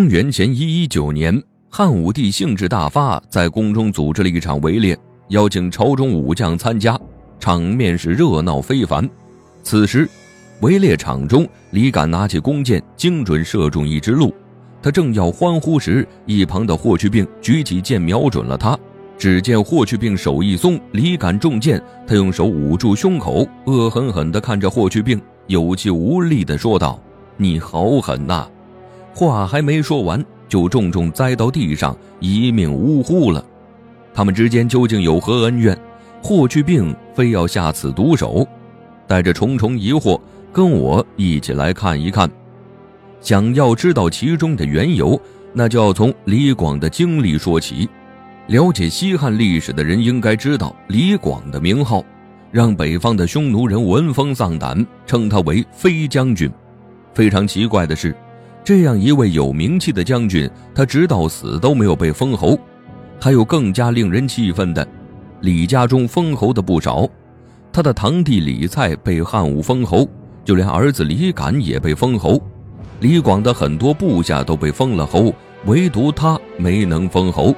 公元前一一九年，汉武帝兴致大发，在宫中组织了一场围猎，邀请朝中武将参加，场面是热闹非凡。此时，围猎场中，李敢拿起弓箭，精准射中一只鹿。他正要欢呼时，一旁的霍去病举起剑瞄准了他。只见霍去病手一松，李敢中箭，他用手捂住胸口，恶狠狠地看着霍去病，有气无力地说道：“你好狠呐！”话还没说完，就重重栽到地上，一命呜呼了。他们之间究竟有何恩怨？霍去病非要下此毒手，带着重重疑惑，跟我一起来看一看。想要知道其中的缘由，那就要从李广的经历说起。了解西汉历史的人应该知道，李广的名号让北方的匈奴人闻风丧胆，称他为飞将军。非常奇怪的是，这样一位有名气的将军，他直到死都没有被封侯。还有更加令人气愤的，李家中封侯的不少，他的堂弟李蔡被汉武封侯，就连儿子李敢也被封侯。李广的很多部下都被封了侯，唯独他没能封侯。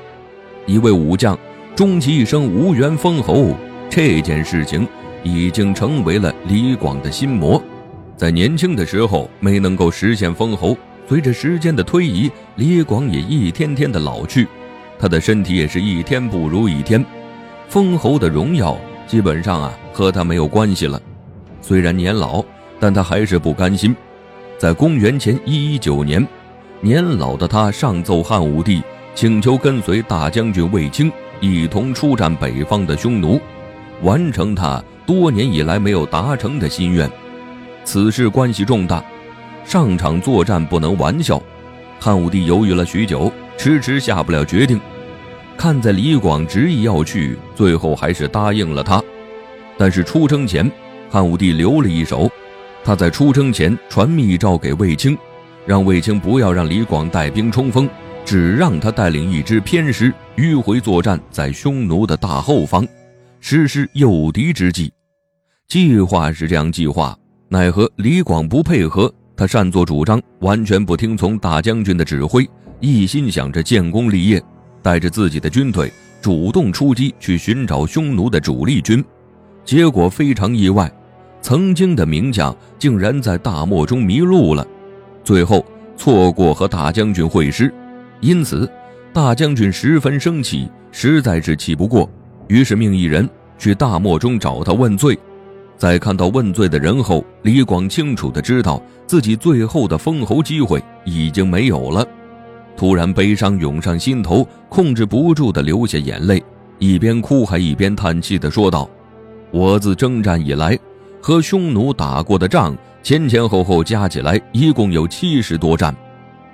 一位武将，终其一生无缘封侯，这件事情已经成为了李广的心魔。在年轻的时候没能够实现封侯，随着时间的推移，李广也一天天的老去，他的身体也是一天不如一天，封侯的荣耀基本上啊和他没有关系了。虽然年老，但他还是不甘心。在公元前一一九年，年老的他上奏汉武帝。请求跟随大将军卫青一同出战北方的匈奴，完成他多年以来没有达成的心愿。此事关系重大，上场作战不能玩笑。汉武帝犹豫了许久，迟迟下不了决定。看在李广执意要去，最后还是答应了他。但是出征前，汉武帝留了一手，他在出征前传密诏给卫青，让卫青不要让李广带兵冲锋。只让他带领一支偏师迂回作战，在匈奴的大后方，实施诱敌之计。计划是这样计划，奈何李广不配合，他擅作主张，完全不听从大将军的指挥，一心想着建功立业，带着自己的军队主动出击去寻找匈奴的主力军。结果非常意外，曾经的名将竟然在大漠中迷路了，最后错过和大将军会师。因此，大将军十分生气，实在是气不过，于是命一人去大漠中找他问罪。在看到问罪的人后，李广清楚的知道自己最后的封侯机会已经没有了，突然悲伤涌上心头，控制不住的流下眼泪，一边哭还一边叹气的说道：“我自征战以来，和匈奴打过的仗前前后后加起来一共有七十多战，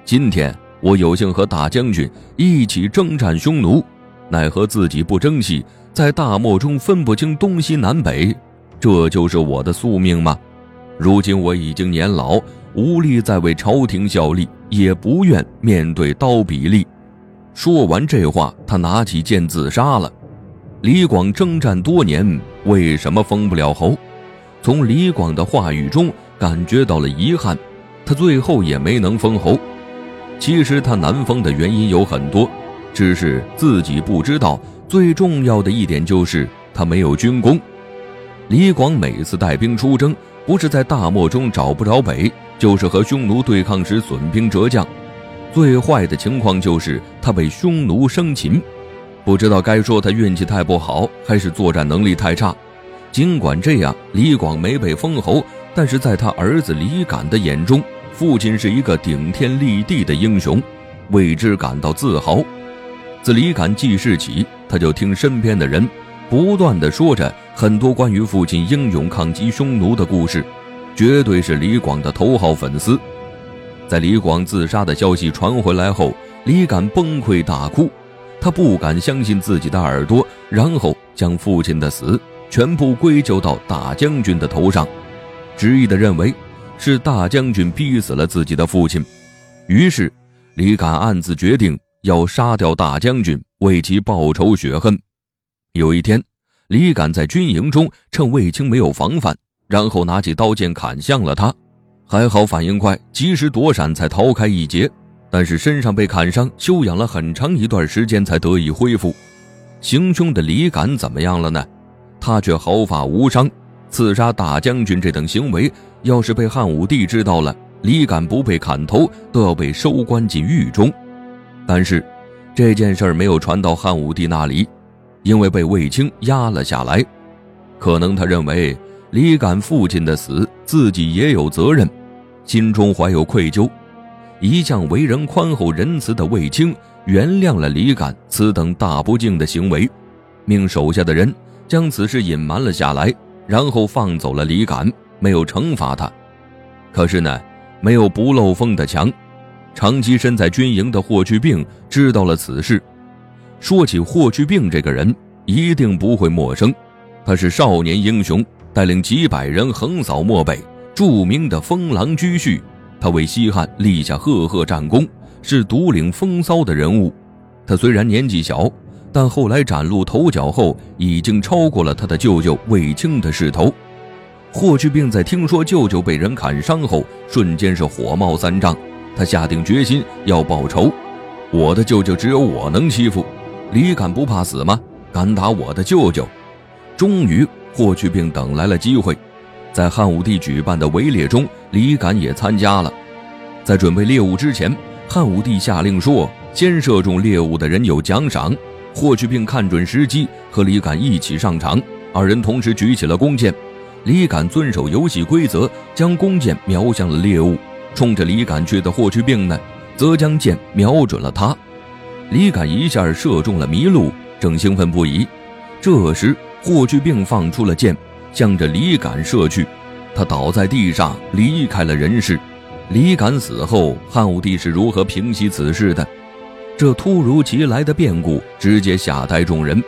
今天。”我有幸和大将军一起征战匈奴，奈何自己不争气，在大漠中分不清东西南北，这就是我的宿命吗？如今我已经年老，无力再为朝廷效力，也不愿面对刀笔利。说完这话，他拿起剑自杀了。李广征战多年，为什么封不了侯？从李广的话语中感觉到了遗憾，他最后也没能封侯。其实他难封的原因有很多，只是自己不知道。最重要的一点就是他没有军功。李广每次带兵出征，不是在大漠中找不着北，就是和匈奴对抗时损兵折将。最坏的情况就是他被匈奴生擒。不知道该说他运气太不好，还是作战能力太差。尽管这样，李广没被封侯，但是在他儿子李敢的眼中。父亲是一个顶天立地的英雄，为之感到自豪。自李敢记事起，他就听身边的人不断的说着很多关于父亲英勇抗击匈奴的故事，绝对是李广的头号粉丝。在李广自杀的消息传回来后，李敢崩溃大哭，他不敢相信自己的耳朵，然后将父亲的死全部归咎到大将军的头上，执意的认为。是大将军逼死了自己的父亲，于是李敢暗自决定要杀掉大将军，为其报仇雪恨。有一天，李敢在军营中趁卫青没有防范，然后拿起刀剑砍向了他，还好反应快，及时躲闪，才逃开一劫。但是身上被砍伤，休养了很长一段时间才得以恢复。行凶的李敢怎么样了呢？他却毫发无伤。刺杀大将军这等行为，要是被汉武帝知道了，李敢不被砍头都要被收关进狱中。但是，这件事没有传到汉武帝那里，因为被卫青压了下来。可能他认为李敢父亲的死，自己也有责任，心中怀有愧疚。一向为人宽厚仁慈的卫青原谅了李敢此等大不敬的行为，命手下的人将此事隐瞒了下来。然后放走了李敢，没有惩罚他。可是呢，没有不漏风的墙。长期身在军营的霍去病知道了此事。说起霍去病这个人，一定不会陌生。他是少年英雄，带领几百人横扫漠北，著名的封狼居胥。他为西汉立下赫赫战功，是独领风骚的人物。他虽然年纪小。但后来崭露头角后，已经超过了他的舅舅卫青的势头。霍去病在听说舅舅被人砍伤后，瞬间是火冒三丈。他下定决心要报仇。我的舅舅只有我能欺负，李敢不怕死吗？敢打我的舅舅？终于，霍去病等来了机会，在汉武帝举办的围猎中，李敢也参加了。在准备猎物之前，汉武帝下令说：先射中猎物的人有奖赏。霍去病看准时机，和李敢一起上场，二人同时举起了弓箭。李敢遵守游戏规则，将弓箭瞄向了猎物。冲着李敢去的霍去病呢，则将箭瞄准了他。李敢一下射中了麋鹿，正兴奋不已。这时，霍去病放出了箭，向着李敢射去。他倒在地上，离开了人世。李敢死后，汉武帝是如何平息此事的？这突如其来的变故直接吓呆众人，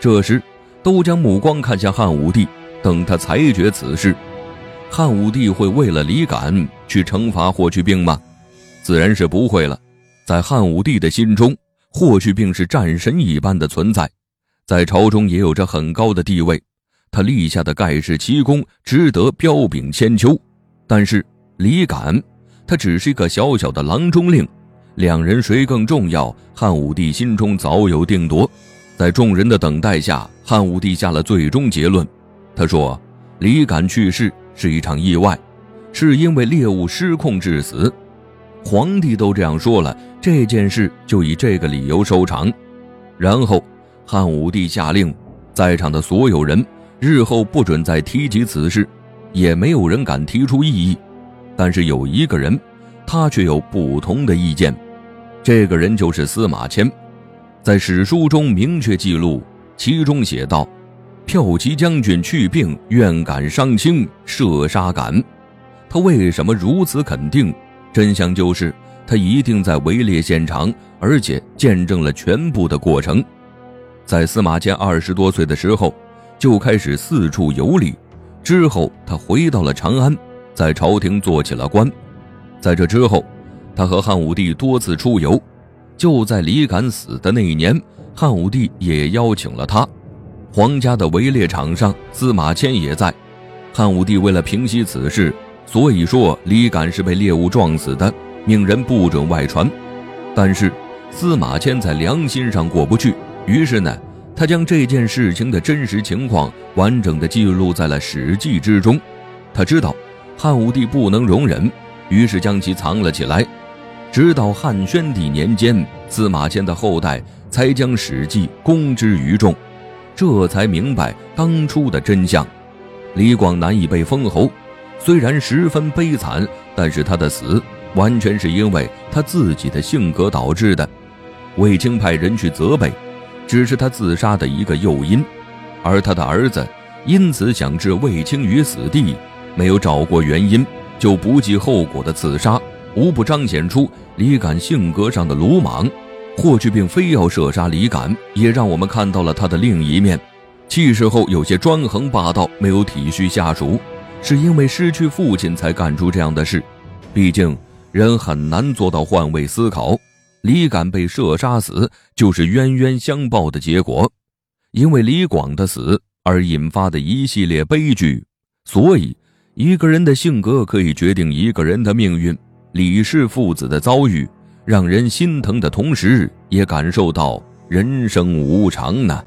这时都将目光看向汉武帝，等他裁决此事。汉武帝会为了李敢去惩罚霍去病吗？自然是不会了。在汉武帝的心中，霍去病是战神一般的存在，在朝中也有着很高的地位，他立下的盖世奇功值得彪炳千秋。但是李敢，他只是一个小小的郎中令。两人谁更重要？汉武帝心中早有定夺，在众人的等待下，汉武帝下了最终结论。他说：“李敢去世是一场意外，是因为猎物失控致死。皇帝都这样说了，这件事就以这个理由收场。”然后，汉武帝下令，在场的所有人日后不准再提及此事，也没有人敢提出异议。但是有一个人。他却有不同的意见，这个人就是司马迁，在史书中明确记录，其中写道：“骠骑将军去病，愿感伤轻，射杀敢。”他为什么如此肯定？真相就是他一定在围猎现场，而且见证了全部的过程。在司马迁二十多岁的时候，就开始四处游历，之后他回到了长安，在朝廷做起了官。在这之后，他和汉武帝多次出游。就在李敢死的那一年，汉武帝也邀请了他。皇家的围猎场上，司马迁也在。汉武帝为了平息此事，所以说李敢是被猎物撞死的，命人不准外传。但是司马迁在良心上过不去，于是呢，他将这件事情的真实情况完整的记录在了《史记》之中。他知道汉武帝不能容忍。于是将其藏了起来，直到汉宣帝年间，司马迁的后代才将《史记》公之于众，这才明白当初的真相。李广难以被封侯，虽然十分悲惨，但是他的死完全是因为他自己的性格导致的。卫青派人去责备，只是他自杀的一个诱因，而他的儿子因此想置卫青于死地，没有找过原因。就不计后果的刺杀，无不彰显出李敢性格上的鲁莽。霍去病非要射杀李敢，也让我们看到了他的另一面。气势后有些专横霸道，没有体恤下属，是因为失去父亲才干出这样的事。毕竟人很难做到换位思考。李敢被射杀死，就是冤冤相报的结果，因为李广的死而引发的一系列悲剧，所以。一个人的性格可以决定一个人的命运。李氏父子的遭遇，让人心疼的同时，也感受到人生无常呢。